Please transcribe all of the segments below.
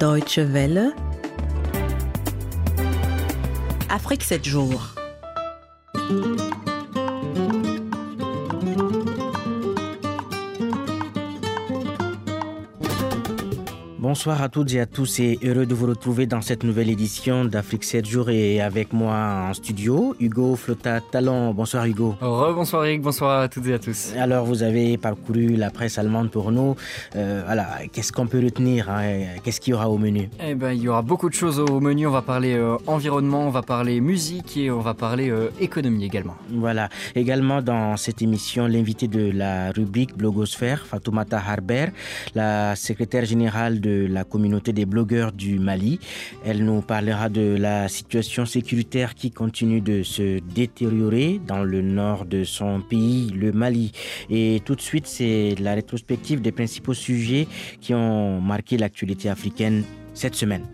Deutsche Welle. Afrique 7 jours. Bonsoir à toutes et à tous et heureux de vous retrouver dans cette nouvelle édition d'Afrique 7 jours et avec moi en studio, Hugo Flotta Talon. Bonsoir Hugo. Rebonsoir Eric, bonsoir à toutes et à tous. Alors vous avez parcouru la presse allemande pour nous. Euh, voilà, qu'est-ce qu'on peut retenir hein? Qu'est-ce qu'il y aura au menu? Eh ben, il y aura beaucoup de choses au menu. On va parler euh, environnement, on va parler musique et on va parler euh, économie également. Voilà. Également dans cette émission, l'invité de la rubrique Blogosphère, Fatoumata Harber, la secrétaire générale de la communauté des blogueurs du Mali. Elle nous parlera de la situation sécuritaire qui continue de se détériorer dans le nord de son pays, le Mali. Et tout de suite, c'est la rétrospective des principaux sujets qui ont marqué l'actualité africaine cette semaine.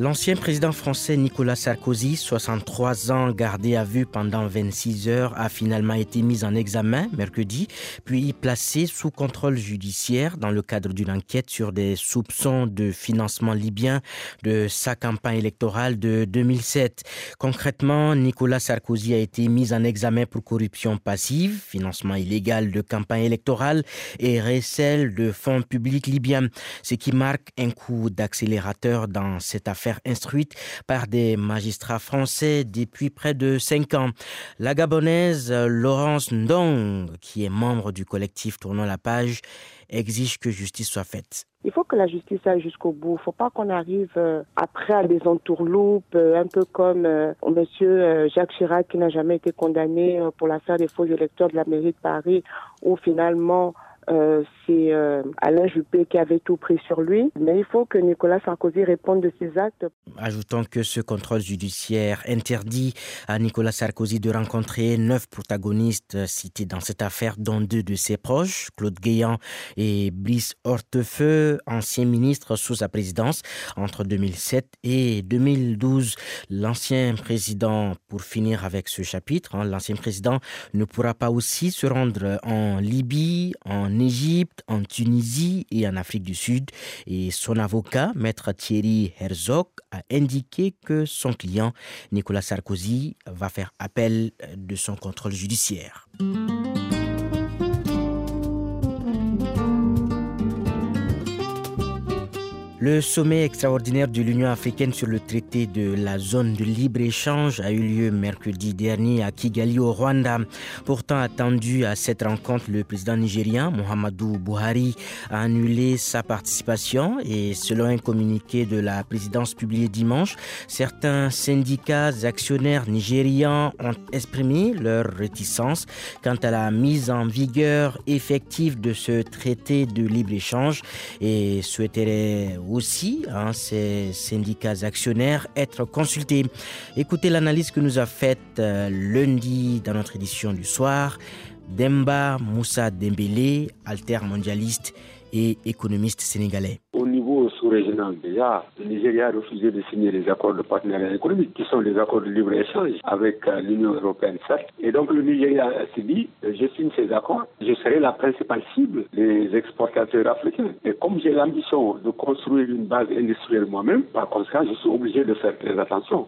L'ancien président français Nicolas Sarkozy, 63 ans, gardé à vue pendant 26 heures, a finalement été mis en examen mercredi, puis placé sous contrôle judiciaire dans le cadre d'une enquête sur des soupçons de financement libyen de sa campagne électorale de 2007. Concrètement, Nicolas Sarkozy a été mis en examen pour corruption passive, financement illégal de campagne électorale et recel de fonds publics libyens, ce qui marque un coup d'accélérateur dans cette affaire instruite par des magistrats français depuis près de cinq ans. La Gabonaise Laurence Ndong, qui est membre du collectif Tournons la page, exige que justice soit faite. Il faut que la justice aille jusqu'au bout. Il ne faut pas qu'on arrive euh, après à des entourloupes, euh, un peu comme euh, Monsieur Jacques Chirac qui n'a jamais été condamné pour l'affaire des faux électeurs de la mairie de Paris, où finalement euh, c'est euh, Alain Juppé qui avait tout pris sur lui. Mais il faut que Nicolas Sarkozy réponde de ses actes. Ajoutons que ce contrôle judiciaire interdit à Nicolas Sarkozy de rencontrer neuf protagonistes cités dans cette affaire, dont deux de ses proches, Claude Guéant et Brice Hortefeux, anciens ministres sous sa présidence entre 2007 et 2012. L'ancien président, pour finir avec ce chapitre, hein, l'ancien président ne pourra pas aussi se rendre en Libye, en Égypte, en Tunisie et en Afrique du Sud. Et son avocat, maître Thierry Herzog, a indiqué que son client, Nicolas Sarkozy, va faire appel de son contrôle judiciaire. Le sommet extraordinaire de l'Union africaine sur le traité de la zone de libre-échange a eu lieu mercredi dernier à Kigali au Rwanda. Pourtant attendu à cette rencontre, le président nigérien Mohamedou Buhari a annulé sa participation et selon un communiqué de la présidence publié dimanche, certains syndicats actionnaires nigérians ont exprimé leur réticence quant à la mise en vigueur effective de ce traité de libre-échange et souhaiteraient aussi hein, ces syndicats actionnaires être consultés. Écoutez l'analyse que nous a faite euh, lundi dans notre édition du soir. Demba Moussa Dembélé, mondialiste et économiste sénégalais. Déjà, le Nigeria a refusé de signer les accords de partenariat économique, qui sont les accords de libre-échange avec euh, l'Union européenne, certes. Et donc le Nigeria s'est dit, euh, je signe ces accords, je serai la principale cible des exportateurs africains. Et comme j'ai l'ambition de construire une base industrielle moi-même, par conséquent, je suis obligé de faire très attention.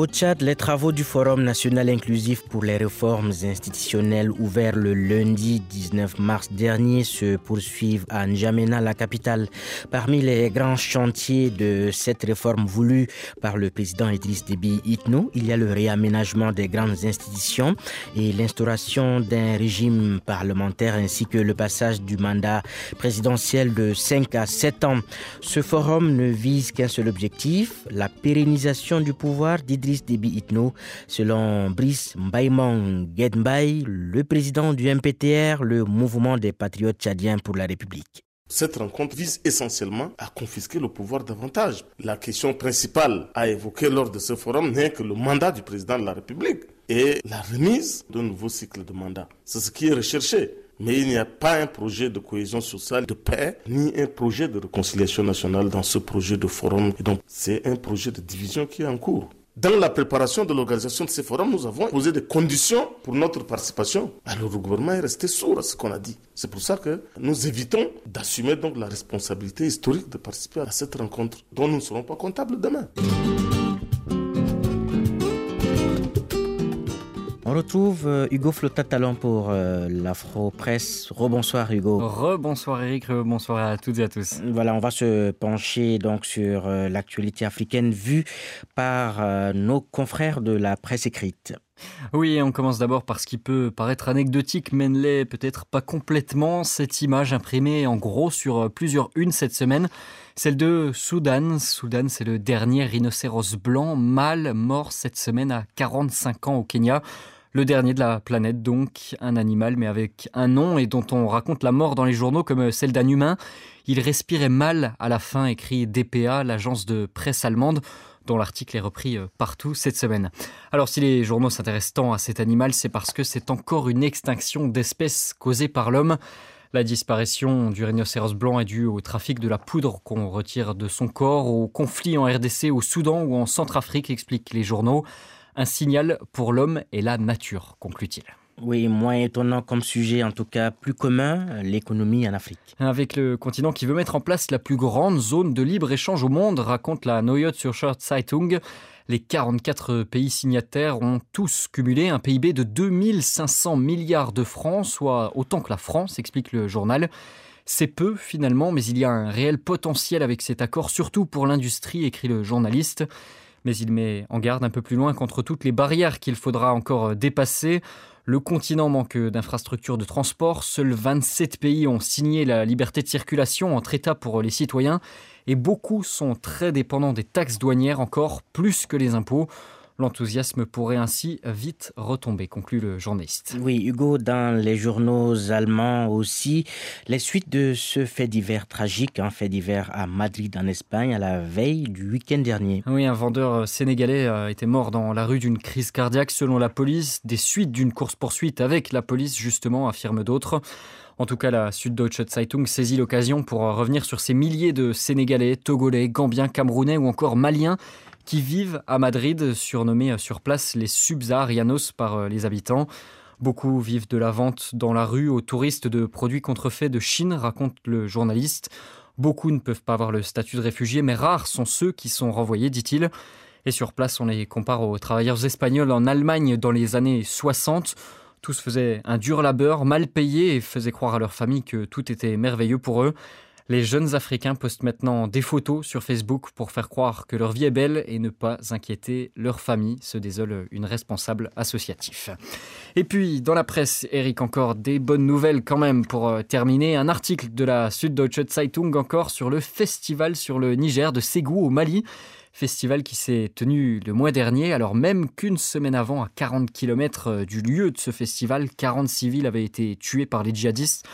Au Tchad, les travaux du Forum national inclusif pour les réformes institutionnelles ouvert le lundi 19 mars dernier se poursuivent à N'Djamena, la capitale. Parmi les grands chantiers de cette réforme voulue par le président Idriss Déby Itno, il y a le réaménagement des grandes institutions et l'instauration d'un régime parlementaire ainsi que le passage du mandat présidentiel de 5 à 7 ans. Ce forum ne vise qu'un seul objectif, la pérennisation du pouvoir Selon Brice Mbaïmang Gedmbay, le président du MPTR, le mouvement des patriotes tchadiens pour la République. Cette rencontre vise essentiellement à confisquer le pouvoir davantage. La question principale à évoquer lors de ce forum n'est que le mandat du président de la République et la remise d'un nouveau cycle de mandat. C'est ce qui est recherché. Mais il n'y a pas un projet de cohésion sociale, de paix, ni un projet de réconciliation nationale dans ce projet de forum. Donc, c'est un projet de division qui est en cours. Dans la préparation de l'organisation de ces forums, nous avons posé des conditions pour notre participation. Alors le gouvernement est resté sourd à ce qu'on a dit. C'est pour ça que nous évitons d'assumer donc la responsabilité historique de participer à cette rencontre dont nous ne serons pas comptables demain. On retrouve euh, Hugo Flotta-Talon pour euh, l'Afro-Presse. Rebonsoir Hugo. Rebonsoir Eric, rebonsoir à toutes et à tous. Voilà, on va se pencher donc sur euh, l'actualité africaine vue par nos confrères de la presse écrite. Oui, on commence d'abord par ce qui peut paraître anecdotique, mais ne l'est peut-être pas complètement. Cette image imprimée en gros sur plusieurs unes cette semaine, celle de Soudan. Soudan, c'est le dernier rhinocéros blanc mâle mort cette semaine à 45 ans au Kenya. Le dernier de la planète, donc, un animal, mais avec un nom et dont on raconte la mort dans les journaux comme celle d'un humain. Il respirait mal à la fin, écrit DPA, l'agence de presse allemande dont l'article est repris euh, partout cette semaine. Alors si les journaux s'intéressent tant à cet animal, c'est parce que c'est encore une extinction d'espèces causée par l'homme. La disparition du rhinocéros blanc est due au trafic de la poudre qu'on retire de son corps, au conflit en RDC, au Soudan ou en Centrafrique, expliquent les journaux. Un signal pour l'homme et la nature, conclut-il. Oui, moins étonnant comme sujet, en tout cas plus commun, l'économie en Afrique. Avec le continent qui veut mettre en place la plus grande zone de libre-échange au monde, raconte la Neue Zürcher Zeitung. Les 44 pays signataires ont tous cumulé un PIB de 2500 milliards de francs, soit autant que la France, explique le journal. C'est peu finalement, mais il y a un réel potentiel avec cet accord, surtout pour l'industrie, écrit le journaliste mais il met en garde un peu plus loin contre toutes les barrières qu'il faudra encore dépasser. Le continent manque d'infrastructures de transport. Seuls 27 pays ont signé la liberté de circulation entre États pour les citoyens et beaucoup sont très dépendants des taxes douanières encore plus que les impôts. L'enthousiasme pourrait ainsi vite retomber, conclut le journaliste. Oui, Hugo, dans les journaux allemands aussi, les suites de ce fait divers tragique, un fait divers à Madrid en Espagne à la veille du week-end dernier. Oui, un vendeur sénégalais a été mort dans la rue d'une crise cardiaque selon la police, des suites d'une course-poursuite avec la police justement, affirment d'autres. En tout cas, la Süddeutsche Zeitung saisit l'occasion pour revenir sur ces milliers de Sénégalais, Togolais, Gambiens, Camerounais ou encore Maliens qui vivent à Madrid, surnommés sur place les subsaharianos par euh, les habitants. Beaucoup vivent de la vente dans la rue aux touristes de produits contrefaits de Chine, raconte le journaliste. Beaucoup ne peuvent pas avoir le statut de réfugié, mais rares sont ceux qui sont renvoyés, dit-il. Et sur place, on les compare aux travailleurs espagnols en Allemagne dans les années 60. Tous faisaient un dur labeur, mal payé, et faisaient croire à leur famille que tout était merveilleux pour eux. Les jeunes Africains postent maintenant des photos sur Facebook pour faire croire que leur vie est belle et ne pas inquiéter leur famille, se désole une responsable associatif. Et puis, dans la presse, Eric, encore des bonnes nouvelles quand même pour euh, terminer. Un article de la Süddeutsche Zeitung encore sur le festival sur le Niger de Ségou au Mali. Festival qui s'est tenu le mois dernier, alors même qu'une semaine avant, à 40 km euh, du lieu de ce festival, 40 civils avaient été tués par les djihadistes.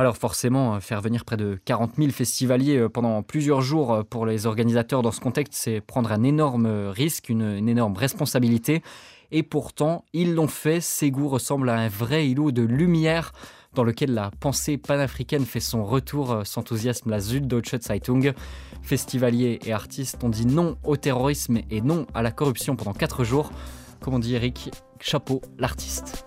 Alors forcément, euh, faire venir près de 40 000 festivaliers euh, pendant plusieurs jours euh, pour les organisateurs dans ce contexte, c'est prendre un énorme risque, une, énorme responsabilité. Et pourtant, ils l'ont fait. Ségou ressemble à un vrai îlot de lumière dans lequel la pensée panafricaine fait son retour, s'enthousiasme la Süddeutsche Zeitung. Festivaliers et artistes ont dit non au terrorisme et non à la corruption pendant quatre jours. Comme on dit Eric, chapeau l'artiste.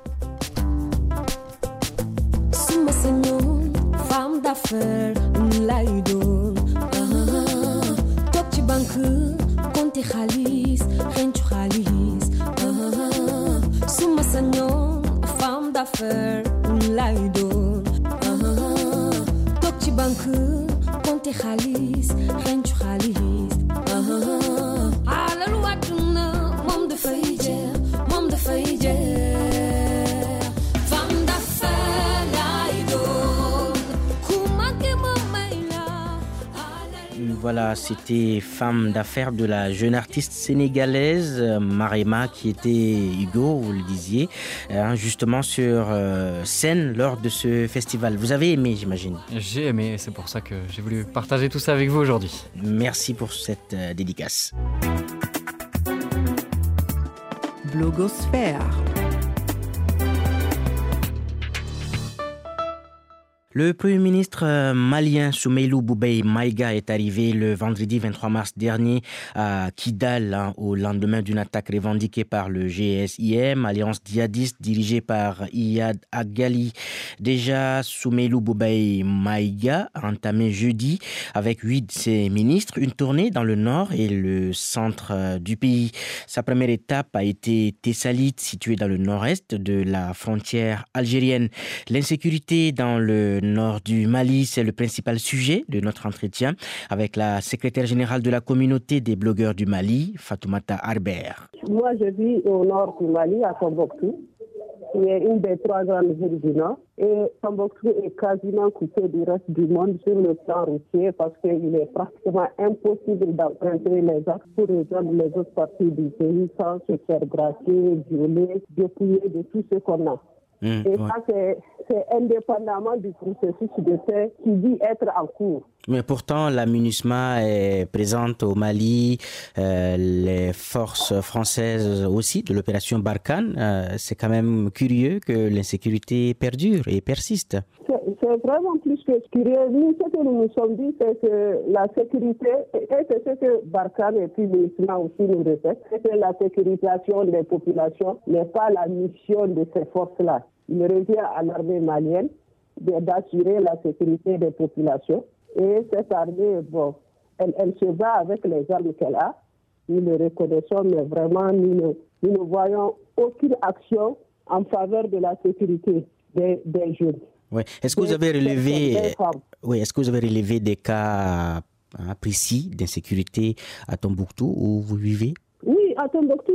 Affaire c'était Femme d'affaires de la jeune artiste sénégalaise euh, Marema qui était Hugo, vous le disiez, hein, justement sur euh, scène lors de ce festival. Vous avez aimé, j'imagine J'ai aimé, c'est pour ça que j'ai voulu partager tout ça avec vous aujourd'hui. Merci pour cette euh, dédicace. Blogosphère. Le Premier ministre euh, malien Soumeilou Boubei Maïga est arrivé le vendredi 23 mars dernier à Kidal hein, au lendemain d'une attaque revendiquée par le GSIM, alliance djihadiste dirigée par Iyad Agali. Déjà, Soumeilou Boubei Maïga a entamé jeudi avec huit de ses ministres une tournée dans le nord et le centre euh, du pays. Sa première étape a été Tessalit, située dans le nord-est de la frontière algérienne. L'insécurité dans le nord du Mali, c'est le principal sujet de notre entretien avec la secrétaire générale de la communauté des blogueurs du Mali, Fatoumata Arber. Moi, je vis au nord du Mali, à Tombouctou, qui est une des trois grandes villes du nord. Et Tombouctou est quasiment coupé du reste du monde sur le plan routier parce qu'il est pratiquement impossible d'emprunter les axes pour rejoindre les autres parties du pays sans se faire braquer, violer, dépouiller de tout ce qu'on a. Mmh, et ça, c'est indépendamment du processus de paix qui dit être en cours. Mais pourtant, la MINUSMA est présente au Mali, euh, les forces françaises aussi de l'opération Barkhane. Euh, c'est quand même curieux que l'insécurité perdure et persiste. C'est vraiment plus que curieux. Nous, ce que nous nous sommes dit, c'est que la sécurité, et c'est ce que Barkhane et puis MINUSMA aussi nous répètent, c'est que la sécurisation des populations n'est pas la mission de ces forces-là. Il revient à l'armée malienne d'assurer la sécurité des populations. Et cette armée, bon, elle, elle se bat avec les armes qu'elle a. Nous le reconnaissons, mais vraiment, nous ne, nous ne voyons aucune action en faveur de la sécurité des, des jeunes. Oui. Est-ce que vous avez relevé, oui, est-ce que vous avez relevé des cas hein, précis d'insécurité à Tombouctou où vous vivez? À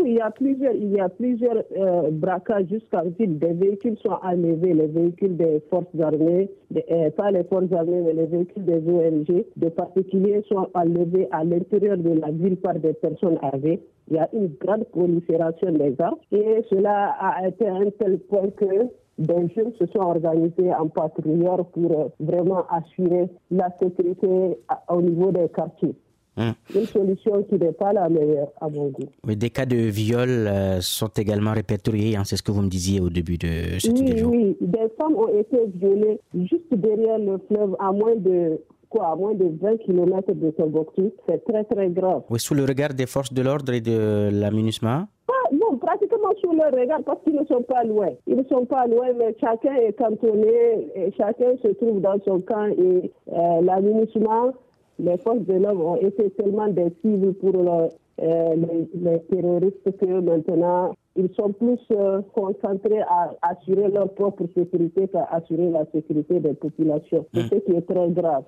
il y a plusieurs, euh, braquages jusqu'en ville. Des véhicules sont enlevés, les véhicules des forces armées, euh, pas les forces armées, mais les véhicules des ONG. Des particuliers sont enlevés à l'intérieur de la ville par des personnes armées. Il y a une grande prolifération des armes et cela a été un tel point que des jeunes se sont organisés en patrouilleurs pour euh, vraiment assurer la sécurité au niveau des quartiers. Hum. Une solution qui n'est pas la meilleure à mon goût. Mais des cas de viol euh, sont également répertoriés, hein, c'est ce que vous me disiez au début de cette oui, vidéo. Oui, des femmes ont été violées juste derrière le fleuve à moins de quoi, à moins de 20 km de Tombouctou. C'est très très grave. Oui, sous le regard des forces de l'ordre et de la MINUSMA non, pratiquement sous leur regard parce qu'ils ne sont pas loin. Ils ne sont pas loin, mais chacun est cantonné, et chacun se trouve dans son camp et euh, la MINUSMA les forces de l'homme ont été tellement des cibles pour euh, les, terroristes que maintenant ils sont plus euh, concentrés à assurer leur propre sécurité qu'à assurer la sécurité des populations. C'est hum. ce qui est très grave.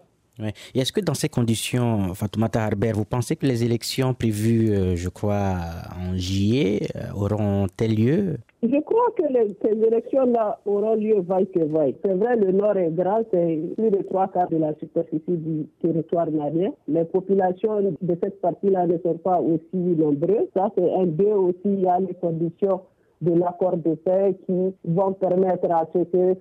Et est-ce que dans ces conditions, Fatoumata Harbert, vous pensez que les élections prévues, euh, je crois, en juillet auront-elles lieu? Je que les, ces élections-là auront lieu vaille que vaille. C'est vrai, le Nord est grand, c'est plus de trois quarts de la superficie du territoire malien. Les populations de cette partie-là ne sont pas aussi nombreuses. Ça, c'est un. Deux aussi, il y a les conditions de l'accord de paix qui vont permettre à ce que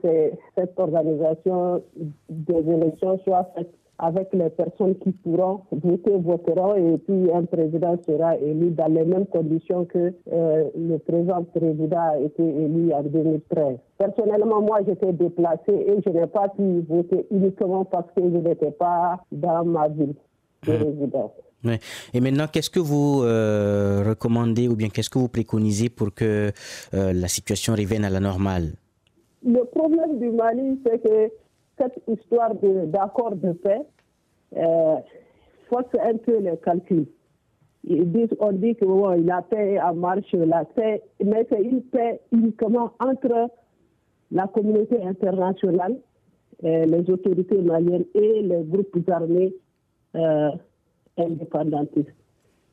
cette organisation des élections soit faite avec les personnes qui pourront voter, voteront et puis un président sera élu dans les mêmes conditions que euh, le présent président a été élu en 2013. Personnellement, moi, j'étais déplacé et je n'ai pas pu voter uniquement parce que je n'étais pas dans ma ville de mmh. résidence. Et maintenant, qu'est-ce que vous euh, recommandez ou bien qu'est-ce que vous préconisez pour que euh, la situation revienne à la normale? Le problème du Mali, c'est que cette histoire d'accord de, paix euh, force un peu les calculs. On dit que la paix est en marche, la mais c'est une paix uniquement entre la communauté internationale, euh, les autorités maliennes et les groupes armés euh, indépendantistes.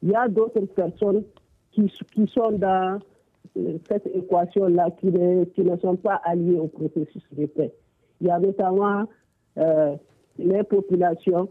Il y a d'autres personnes qui, sont dans euh, cette équation-là qui qui ne sont pas alliées au processus de paix. Il y a notamment euh, les populations.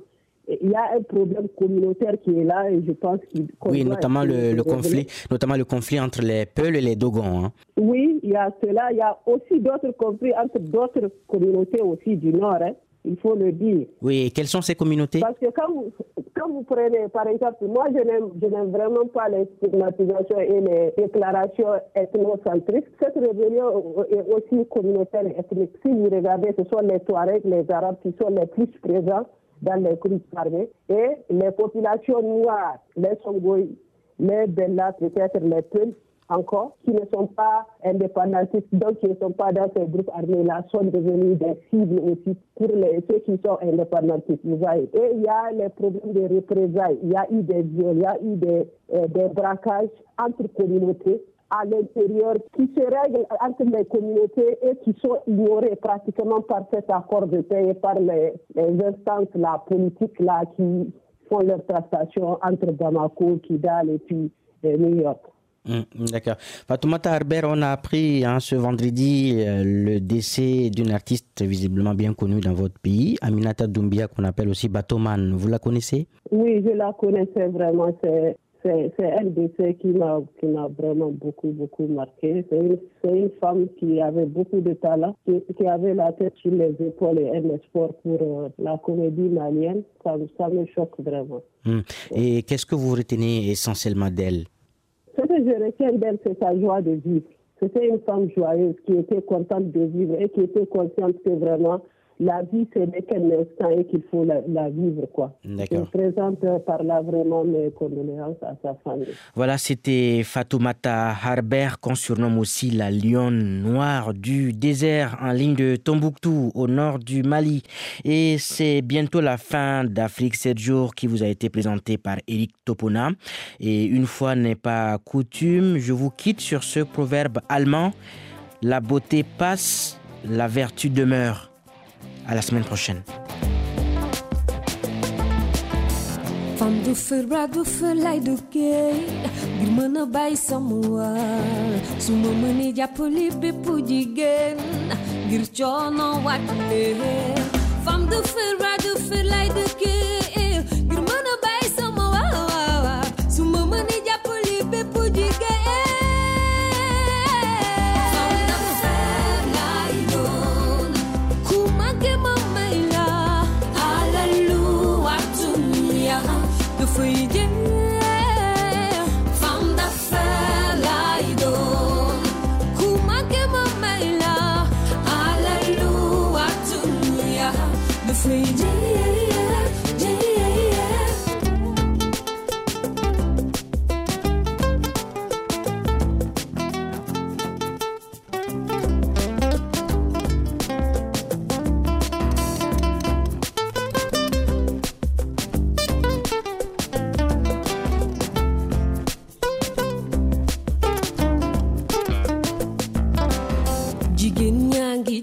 Il y a un problème communautaire qui est là et je pense qu'il. Oui, notamment le, conflit, notamment le conflit entre les Peuls et les Dogons. Hein. Oui, il y a cela. Il y a aussi d'autres conflits entre d'autres communautés aussi du Nord. Hein. Il faut le dire. Oui, et quelles sont ces communautés? Parce que quand vous, quand vous prenez, par exemple, moi je n'aime vraiment pas les stigmatisations et les déclarations ethnocentristes. Cette rébellion est aussi communautaire et ethnique. Si vous regardez, ce sont les Touaregs, les Arabes qui sont les plus présents dans les groupes armés et les populations noires, les Songoï, les Bellas, peut-être les Peuls, encore, qui ne sont pas indépendantistes, donc qui ne sont pas dans ces groupes armés-là, sont devenus des cibles aussi pour les, ceux qui sont indépendantistes. Et il y a les problèmes de représailles, il y a eu des viols, il y a eu des, euh, des braquages entre communautés à l'intérieur qui se règlent entre les communautés et qui sont ignorés pratiquement par cet accord de paix et par les, instances la politique là qui font leurs tractations entre Bamako, Kidal et puis euh, New York. Hum, d'accord. Fatoumata Harbert, on a appris hein, ce vendredi euh, le décès d'une artiste visiblement bien connue dans votre pays, Aminata Doumbia, qu'on appelle aussi Batoman. Vous la connaissez? Oui, je la connaissais vraiment. C'est un décès qui m'a vraiment beaucoup, beaucoup marqué. C'est une, une, femme qui avait beaucoup de talent, qui, avait la tête sur les épaules et un espoir pour euh, la comédie malienne. Ça, ça me choque vraiment. Hum. Et qu'est-ce que vous retenez essentiellement d'elle? Retiens d'elle, c'est sa joie de vivre. C'était une femme joyeuse qui était contente de vivre et qui était consciente que vraiment la vie, ce n'est qu'un instant et qu'il faut la, vivre. Quoi. Je présente par là vraiment mes condoléances à sa famille. Voilà, c'était Fatoumata Harbert, qu'on surnomme aussi la lionne noire du désert en ligne de Tombouctou, au nord du Mali. Et c'est bientôt la fin d'Afrique 7 jours qui vous a été présenté par Eric Topona. Et une fois n'est pas coutume, je vous quitte sur ce proverbe allemand. La beauté passe, la vertu demeure. À la semaine prochaine. Fam do ferra do felai do que Gimana bai samua Suma mani japuli bipu jigen Girchono watale Fam do ferra do felai